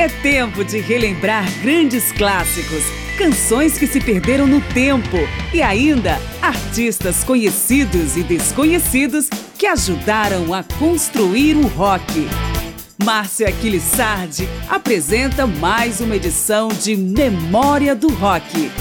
É tempo de relembrar grandes clássicos, canções que se perderam no tempo e ainda artistas conhecidos e desconhecidos que ajudaram a construir o rock. Márcia Aquilissardi apresenta mais uma edição de Memória do Rock.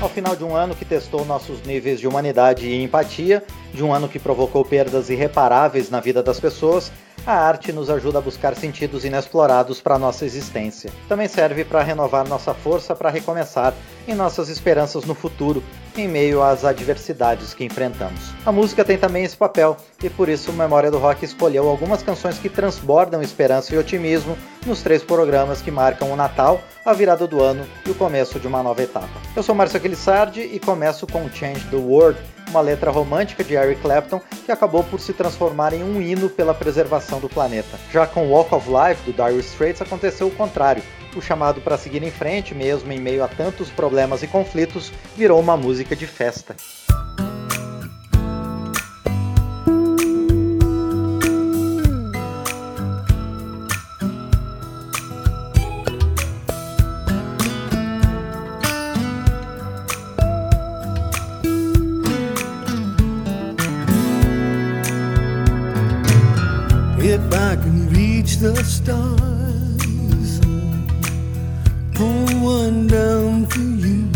Ao final de um ano que testou nossos níveis de humanidade e empatia, de um ano que provocou perdas irreparáveis na vida das pessoas, a arte nos ajuda a buscar sentidos inexplorados para nossa existência. Também serve para renovar nossa força para recomeçar em nossas esperanças no futuro, em meio às adversidades que enfrentamos. A música tem também esse papel, e por isso o Memória do Rock escolheu algumas canções que transbordam esperança e otimismo nos três programas que marcam o Natal, a virada do ano e o começo de uma nova etapa. Eu sou Márcio Aquilissardi e começo com Change the World, uma letra romântica de Eric Clapton que acabou por se transformar em um hino pela preservação do planeta. Já com Walk of Life do Dire Straits aconteceu o contrário. O chamado para seguir em frente, mesmo em meio a tantos problemas e conflitos, virou uma música de festa. The stars, pull one down for you,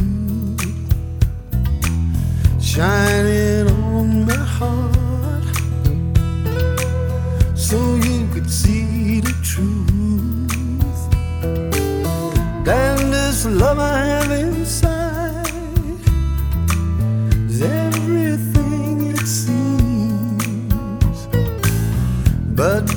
shining on my heart, so you could see the truth. And this love I have inside is everything it seems, but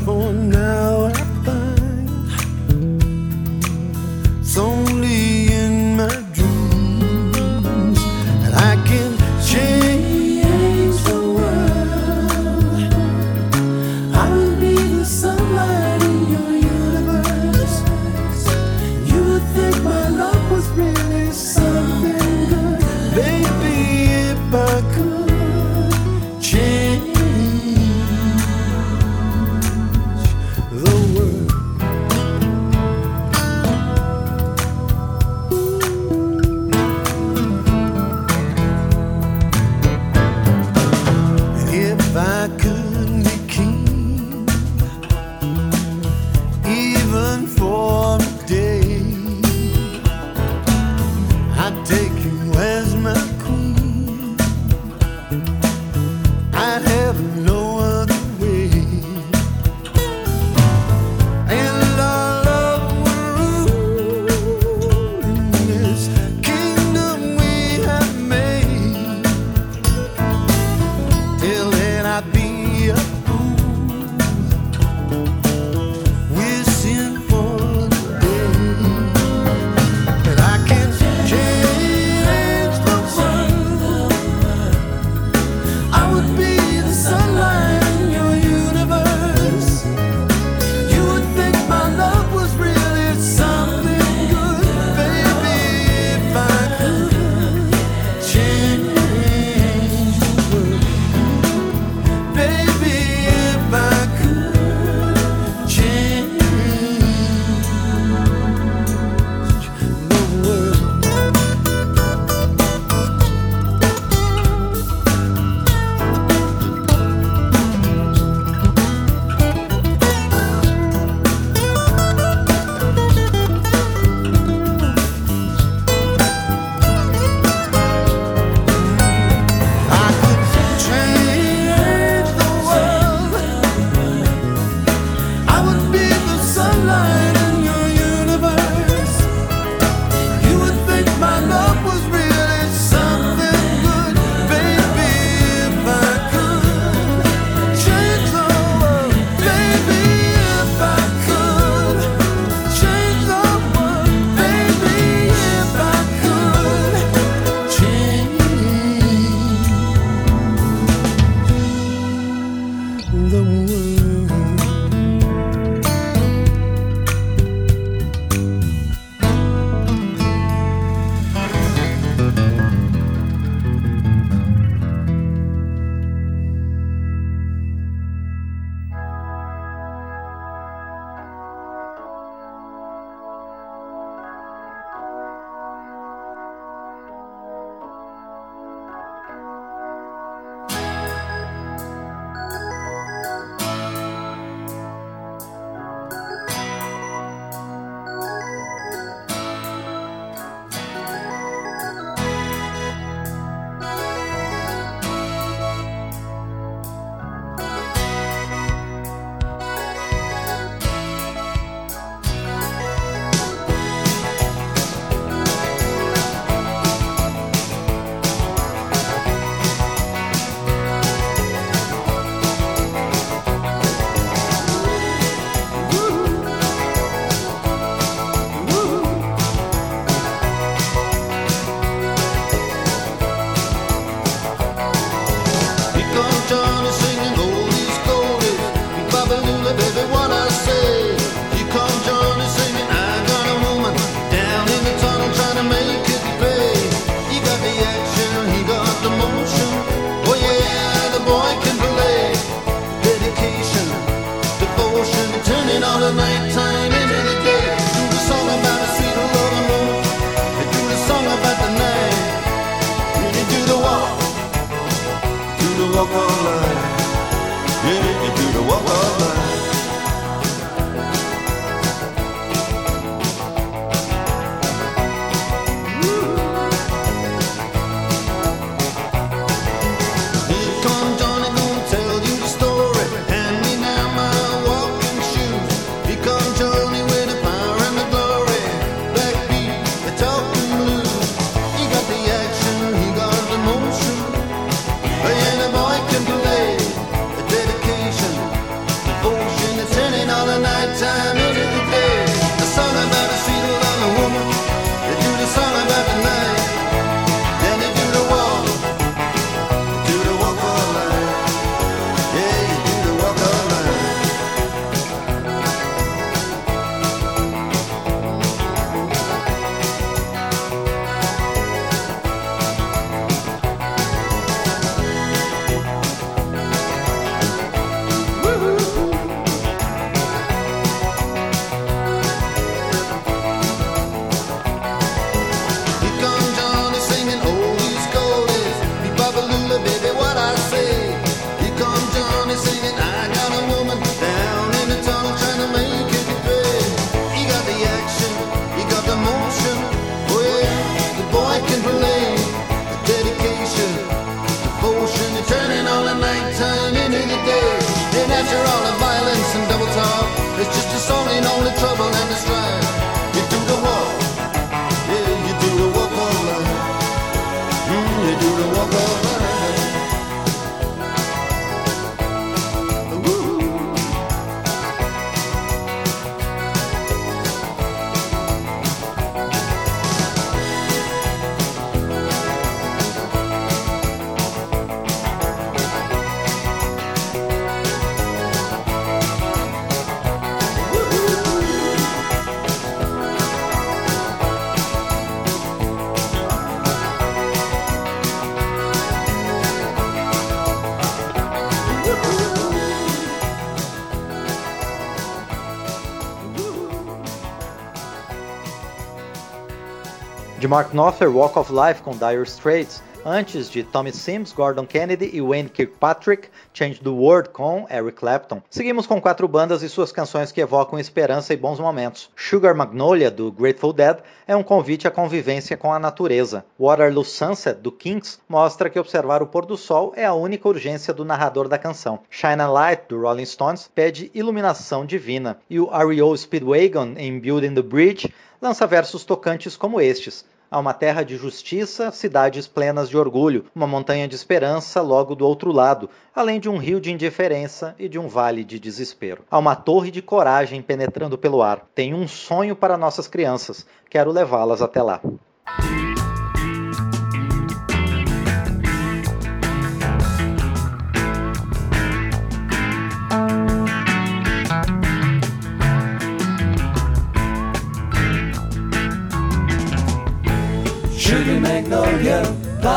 Mark Knopfler, Walk of Life com Dire Straits, antes de Tommy Sims, Gordon Kennedy e Wayne Kirkpatrick, Change the World com Eric Clapton. Seguimos com quatro bandas e suas canções que evocam esperança e bons momentos. Sugar Magnolia, do Grateful Dead, é um convite à convivência com a natureza. Waterloo Sunset, do Kinks, mostra que observar o pôr do sol é a única urgência do narrador da canção. Shine a Light, do Rolling Stones, pede iluminação divina. E o R.E.O. Speedwagon, em Building the Bridge, lança versos tocantes como estes. Há uma terra de justiça, cidades plenas de orgulho, uma montanha de esperança logo do outro lado, além de um rio de indiferença e de um vale de desespero. Há uma torre de coragem penetrando pelo ar. Tenho um sonho para nossas crianças. Quero levá-las até lá.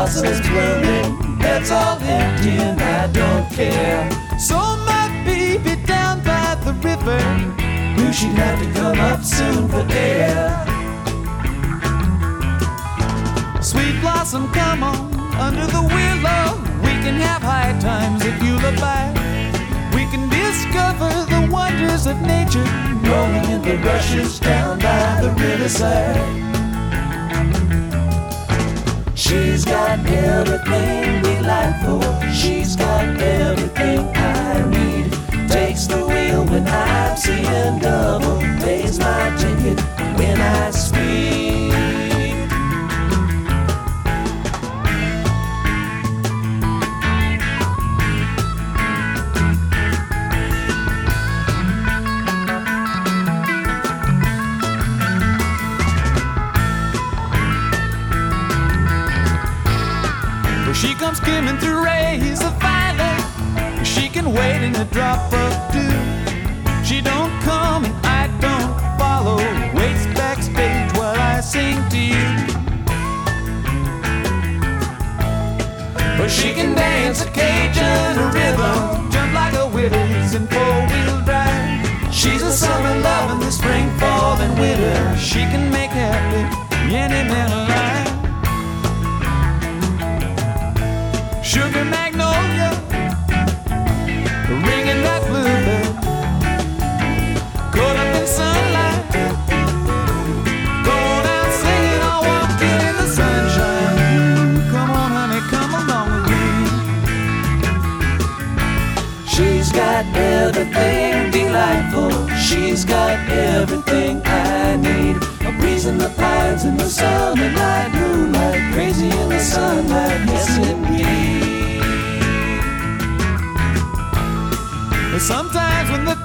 Blossoms blooming, heads all empty and I don't care. So my baby down by the river, knew she'd have to come up soon for air. Sweet blossom, come on, under the willow, we can have high times if you look back. We can discover the wonders of nature, rolling in the rushes down by the riverside. She's got everything delightful. She's got everything I need. Takes the wheel when I'm seeing double. Pays my ticket when I speed. Comes skimming through rays of violet. She can wait in a drop of dew. She don't come and I don't follow. Waits backstage while I sing to you. But she can dance a Cajun rhythm, jump like a Willys in four-wheel drive. She's a summer love in the spring, fall, and winter. She can make happy any man alive. Sugar magnolia, ringing that bluebird, caught up in sunlight, going out singing or walking in the sunshine. Come on, honey, come along with me. She's got everything delightful. She's got everything I need. A breeze in the pines in the summer night, moonlight, crazy in the sunlight. Yes, indeed. Sometimes when the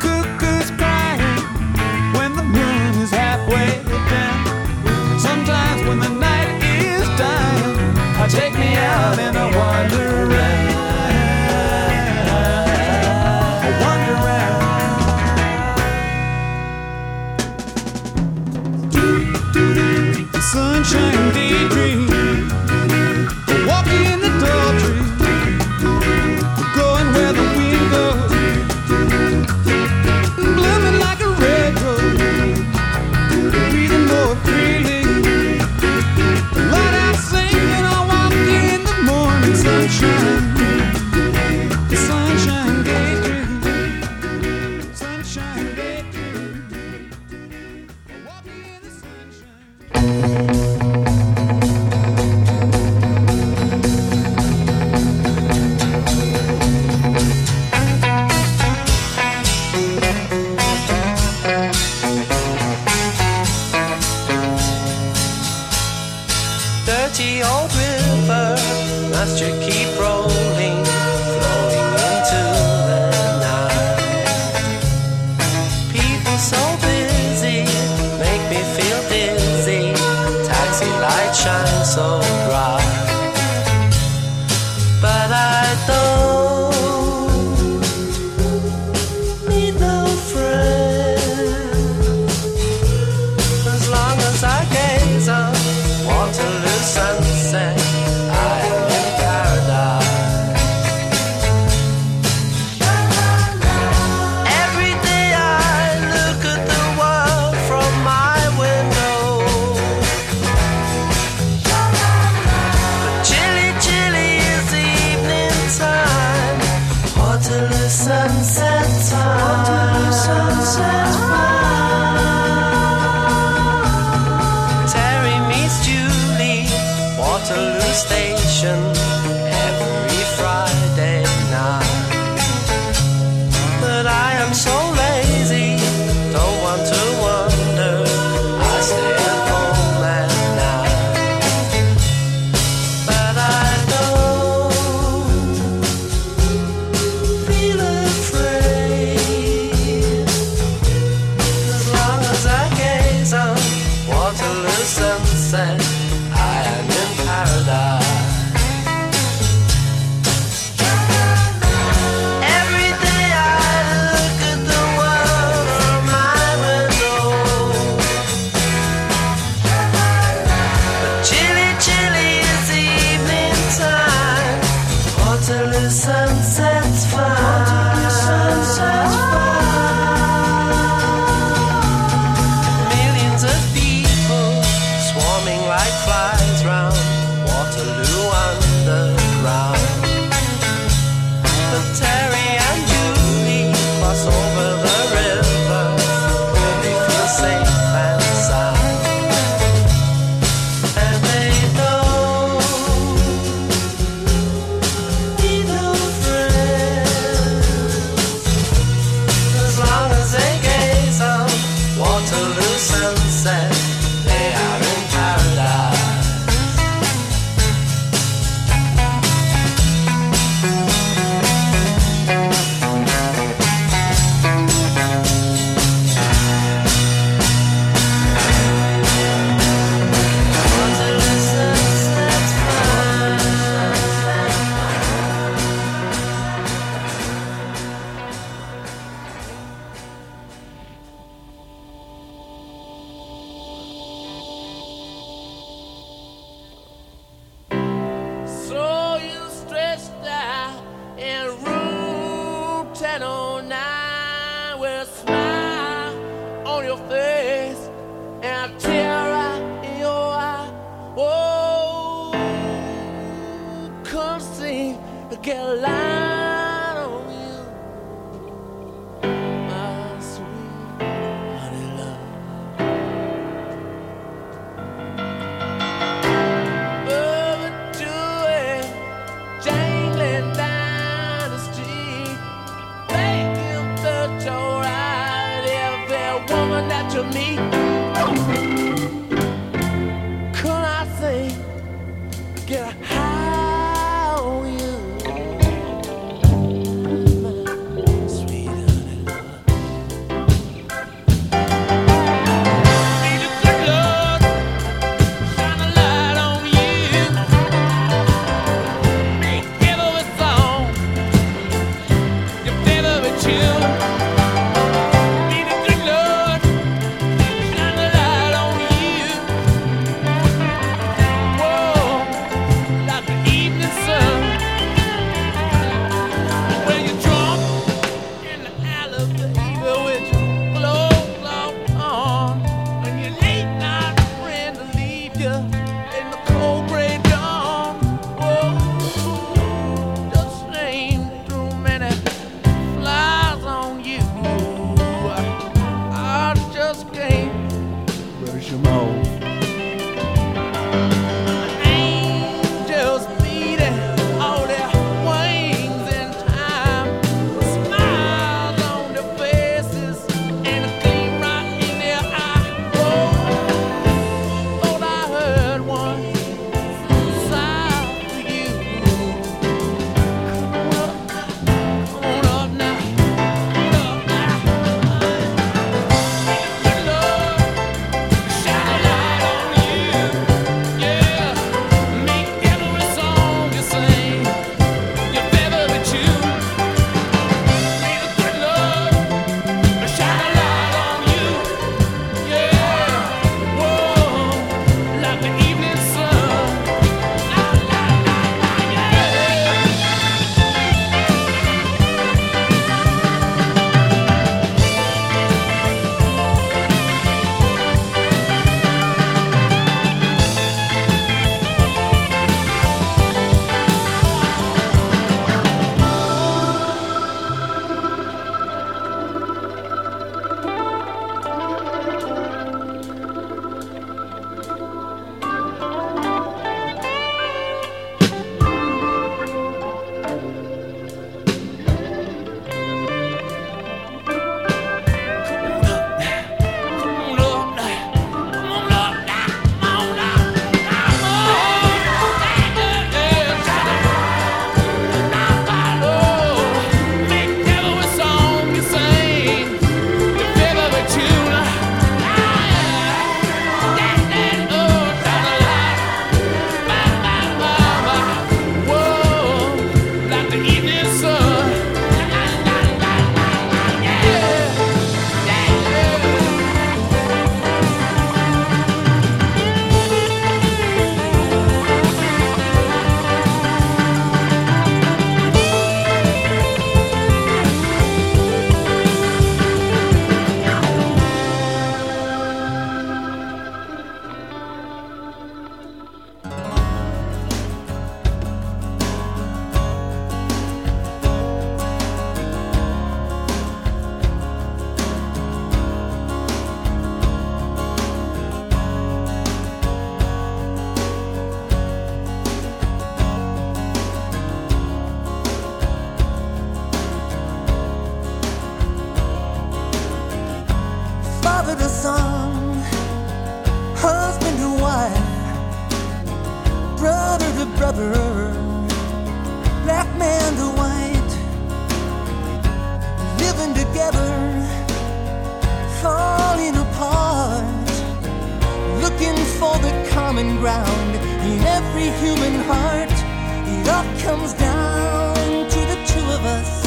comes down to the two of us.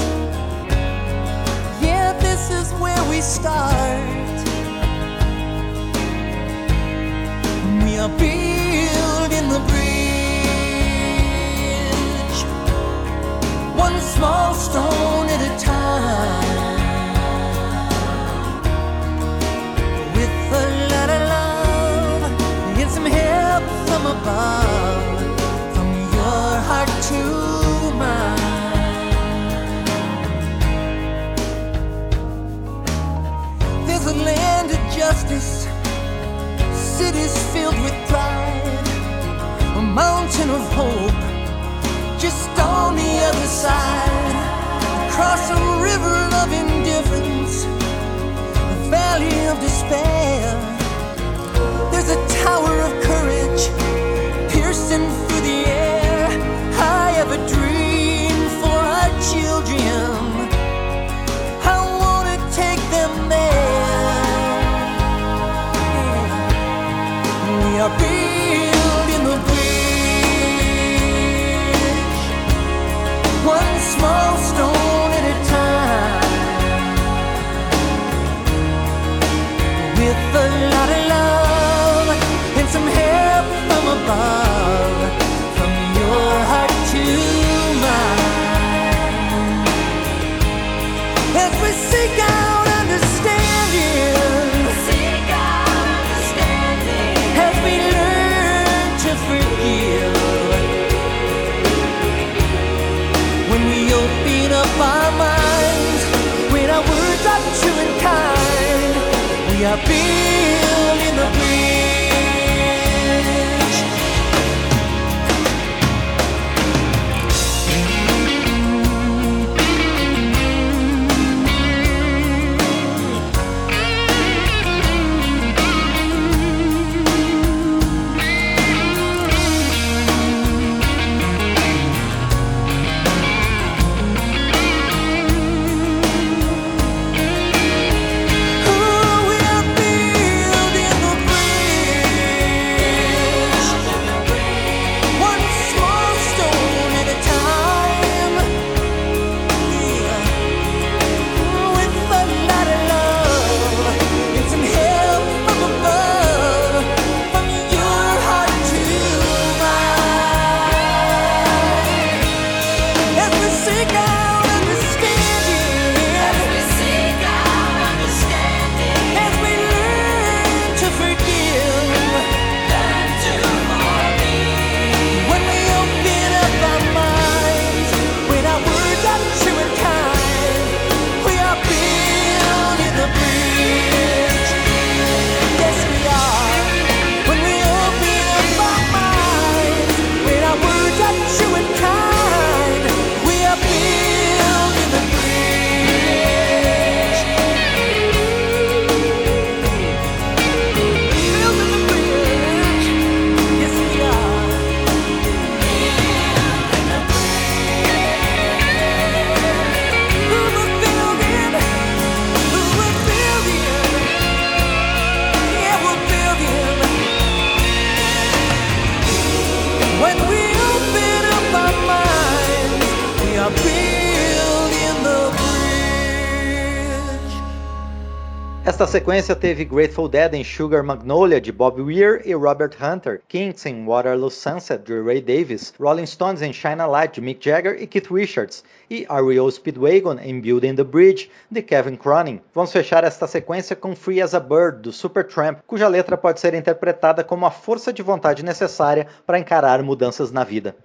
Yeah, this is where we start. We are building the bridge, one small stone at a time. With a lot of love and some help from above, justice, cities filled with pride, a mountain of hope just on the other side. Across a river of indifference, a valley of despair. There's a tower of courage piercing through the air. I a dream small we Esta sequência teve Grateful Dead em Sugar Magnolia de Bob Weir e Robert Hunter, Kings em Waterloo Sunset de Ray Davis, Rolling Stones em Shine a Light de Mick Jagger e Keith Richards, e REO Speedwagon em Building the Bridge de Kevin Cronin. Vamos fechar esta sequência com Free as a Bird do Supertramp, cuja letra pode ser interpretada como a força de vontade necessária para encarar mudanças na vida.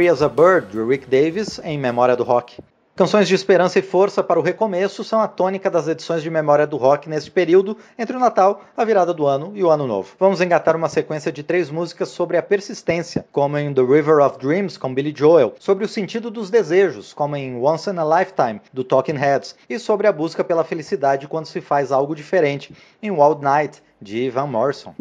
Free as a Bird, de Rick Davis, em Memória do Rock. Canções de esperança e força para o recomeço são a tônica das edições de Memória do Rock neste período entre o Natal, a virada do ano e o Ano Novo. Vamos engatar uma sequência de três músicas sobre a persistência, como em The River of Dreams, com Billy Joel, sobre o sentido dos desejos, como em Once in a Lifetime, do Talking Heads, e sobre a busca pela felicidade quando se faz algo diferente, em Wild Night, de Van Morrison.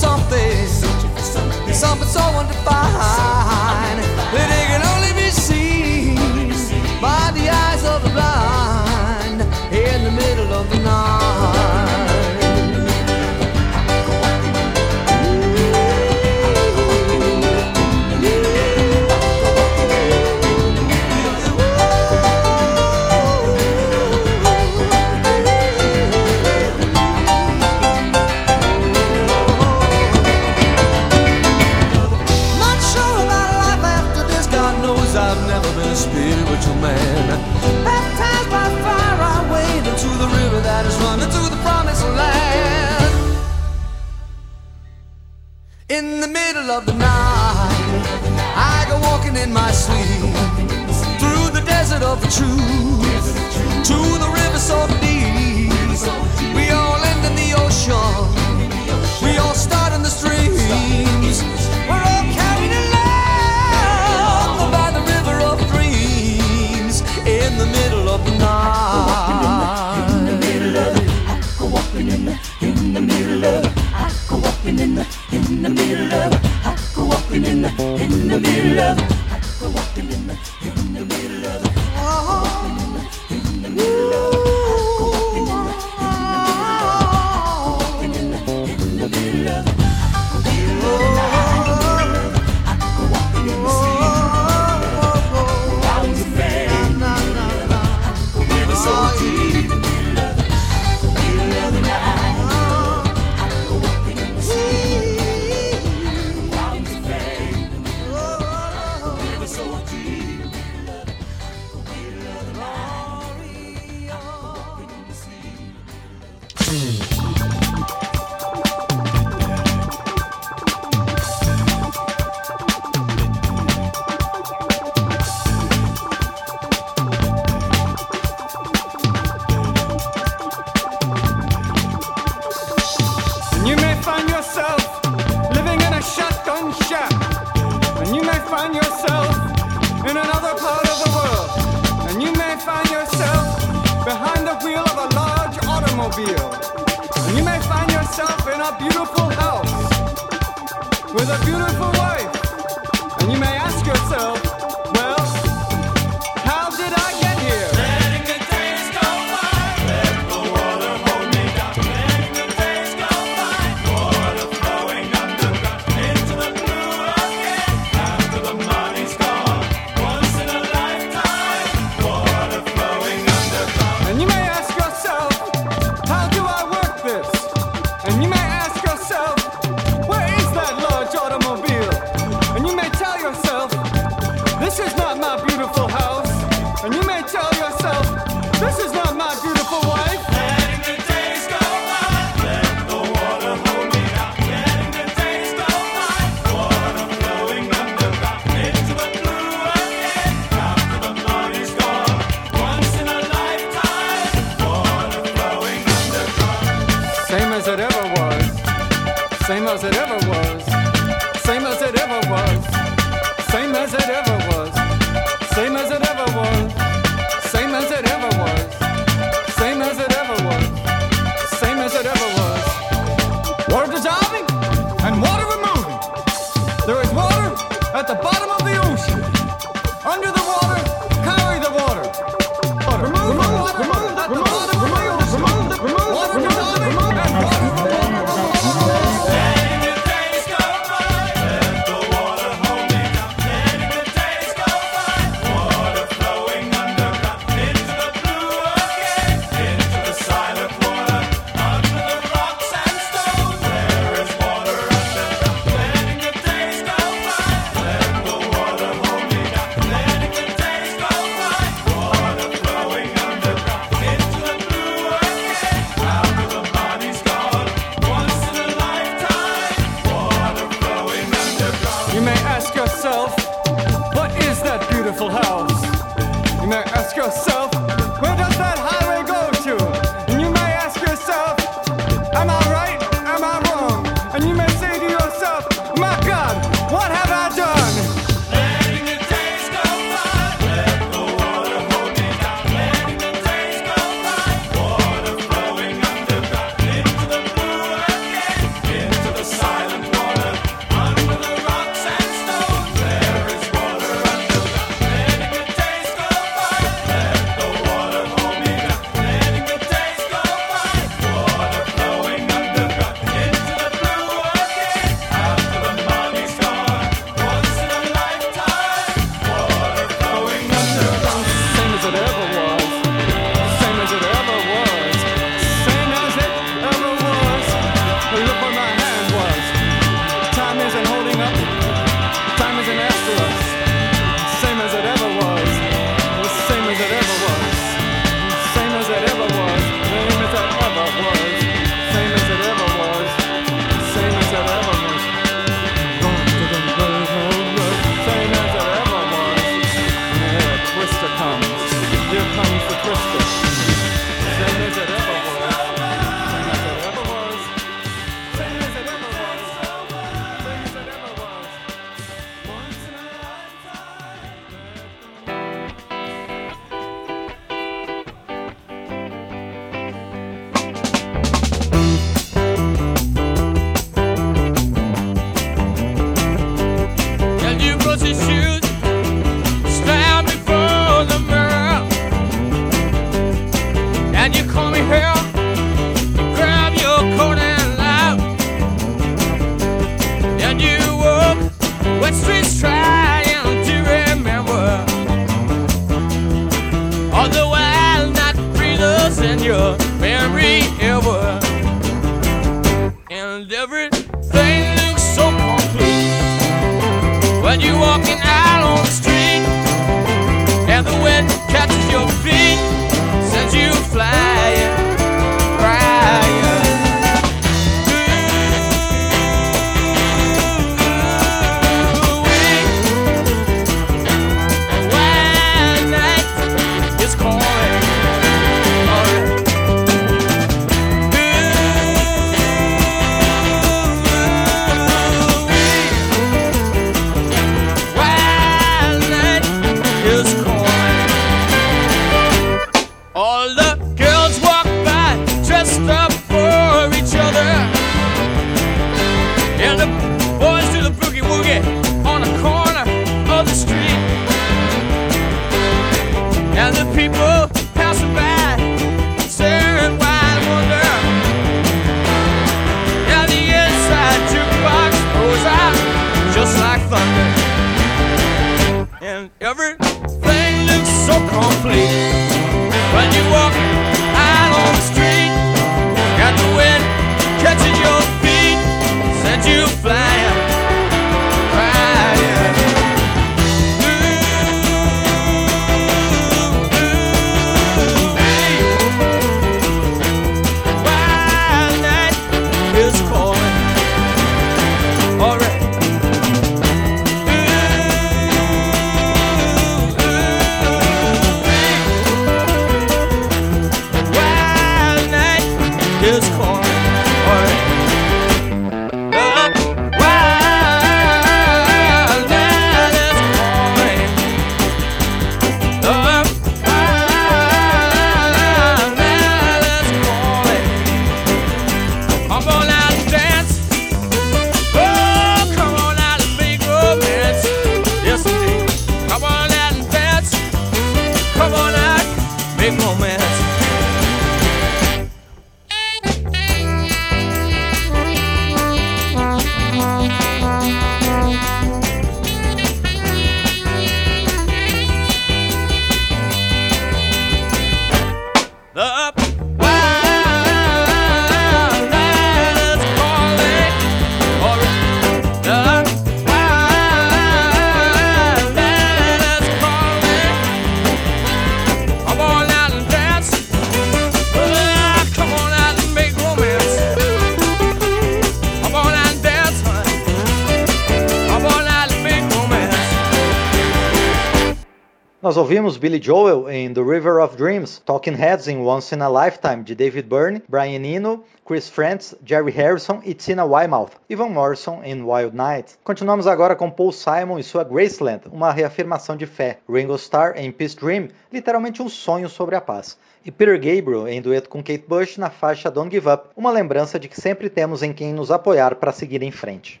Nós ouvimos Billy Joel em The River of Dreams, Talking Heads em Once in a Lifetime, de David Byrne, Brian Eno, Chris Frantz, Jerry Harrison e Tina Weymouth, e Van Morrison em Wild Night. Continuamos agora com Paul Simon e sua Graceland, uma reafirmação de fé, Ringo Starr em Peace Dream, literalmente um sonho sobre a paz, e Peter Gabriel em dueto com Kate Bush na faixa Don't Give Up, uma lembrança de que sempre temos em quem nos apoiar para seguir em frente.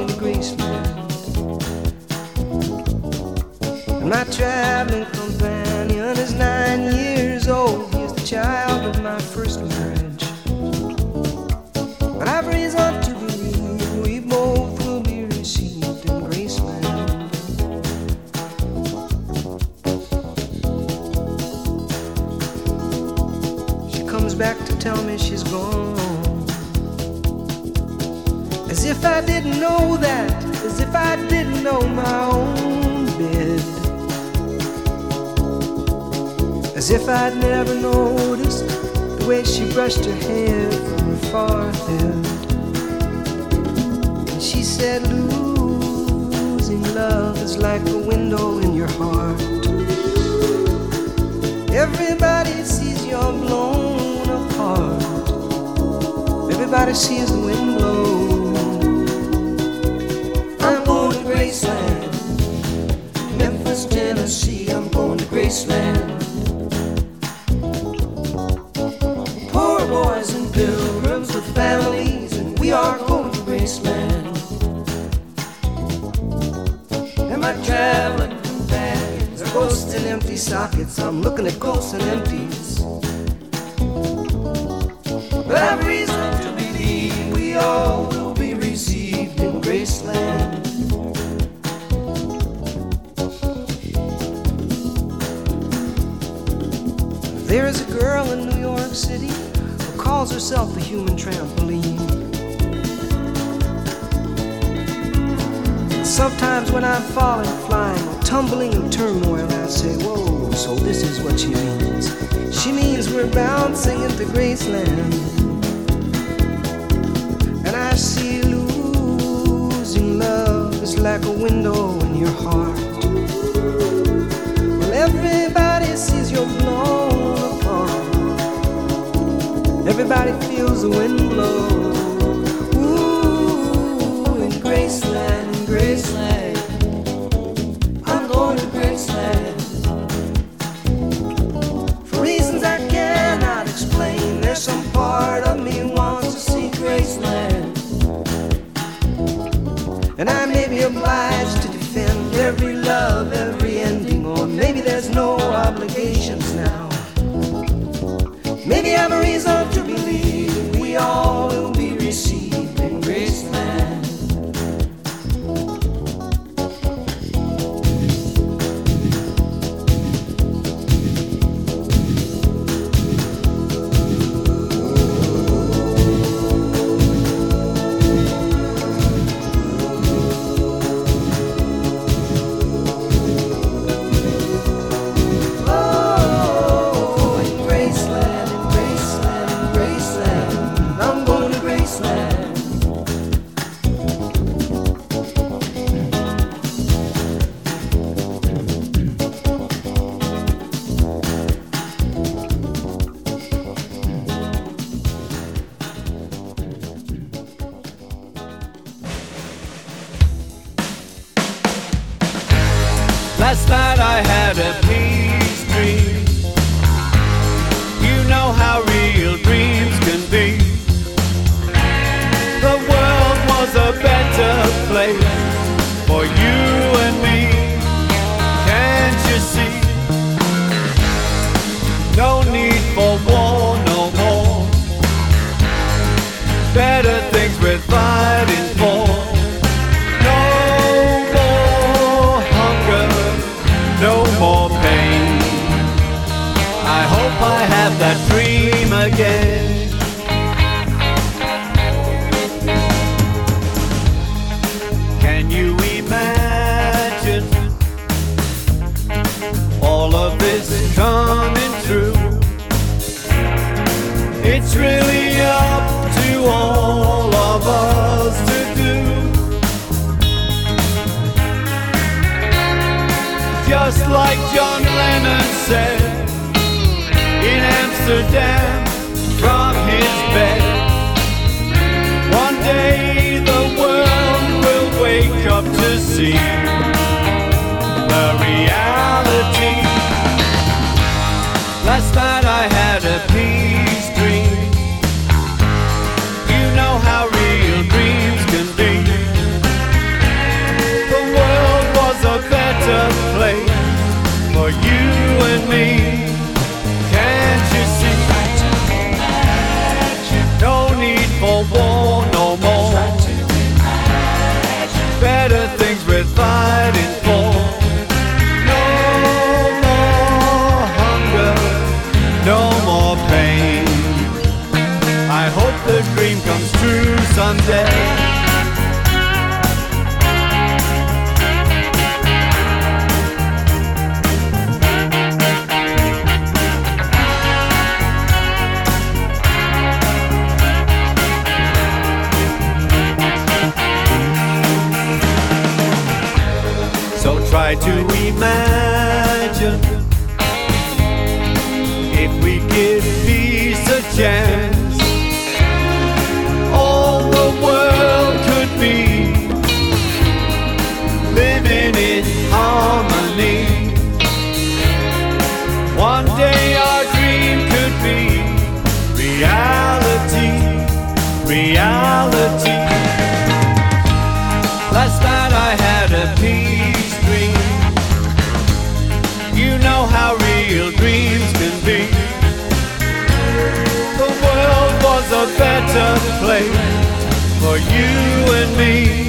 in Graceland. My traveling companion is nine years old. He's the child. if I didn't know that, as if I didn't know my own bed. As if I'd never noticed the way she brushed her hair from her forehead. And she said, Losing love is like a window in your heart. Everybody sees you're blown apart. Everybody sees the wind blow. Tennessee. I'm going to Graceland. Poor boys and pilgrims with families, and we are going to Graceland. Am I traveling bags or ghosts and empty sockets? I'm looking at ghosts and empties. But I've calls herself a human trampoline. Sometimes when I'm falling, flying, tumbling in turmoil, I say, Whoa, so this is what she means. She means we're bouncing into Graceland. And I see losing love is like a window in your heart. Well, everybody sees blown apart. Everybody feels the wind blow. Ooh, in Graceland, in Graceland. I'm going to Graceland. For reasons I cannot explain, there's some part of me wants to see Graceland. And I may be obliged to defend every love, every ending, or maybe there's no obligations now. Maybe I'm a reason 주시옵 place Amsterdam from his bed. One day the world will wake up to see try to imagine place for you and me.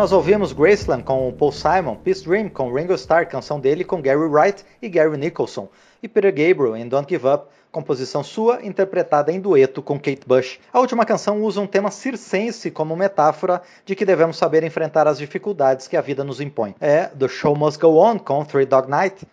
Nós ouvimos Graceland com Paul Simon, Peace Dream com Ringo Starr, canção dele com Gary Wright e Gary Nicholson, e Peter Gabriel em Don't Give Up, composição sua interpretada em dueto com Kate Bush. A última canção usa um tema circense como metáfora de que devemos saber enfrentar as dificuldades que a vida nos impõe. É The Show Must Go On com Three Dog Night.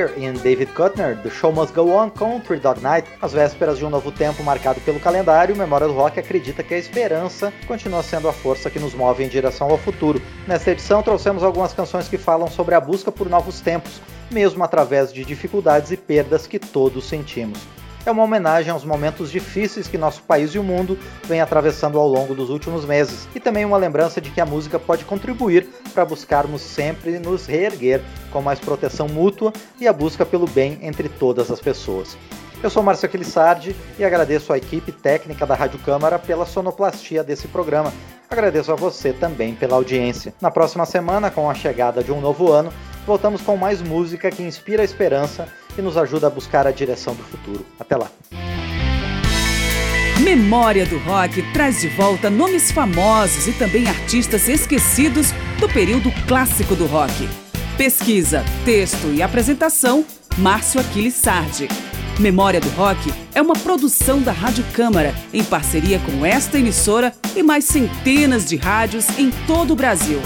Sawyer e David Kuttner, The Show Must Go On Three Dog Night. Às vésperas de um novo tempo marcado pelo calendário, Memória do Rock acredita que a esperança continua sendo a força que nos move em direção ao futuro. Nesta edição, trouxemos algumas canções que falam sobre a busca por novos tempos, mesmo através de dificuldades e perdas que todos sentimos. É uma homenagem aos momentos difíceis que nosso país e o mundo vêm atravessando ao longo dos últimos meses, e também uma lembrança de que a música pode contribuir para buscarmos sempre nos reerguer com mais proteção mútua e a busca pelo bem entre todas as pessoas. Eu sou Márcio Aquilissardi e agradeço à equipe técnica da Rádio Câmara pela sonoplastia desse programa. Agradeço a você também pela audiência. Na próxima semana, com a chegada de um novo ano, voltamos com mais música que inspira a esperança e nos ajuda a buscar a direção do futuro. Até lá! Memória do Rock traz de volta nomes famosos e também artistas esquecidos do período clássico do rock. Pesquisa, texto e apresentação, Márcio Aquiles Sardi. Memória do Rock é uma produção da Rádio Câmara, em parceria com esta emissora e mais centenas de rádios em todo o Brasil.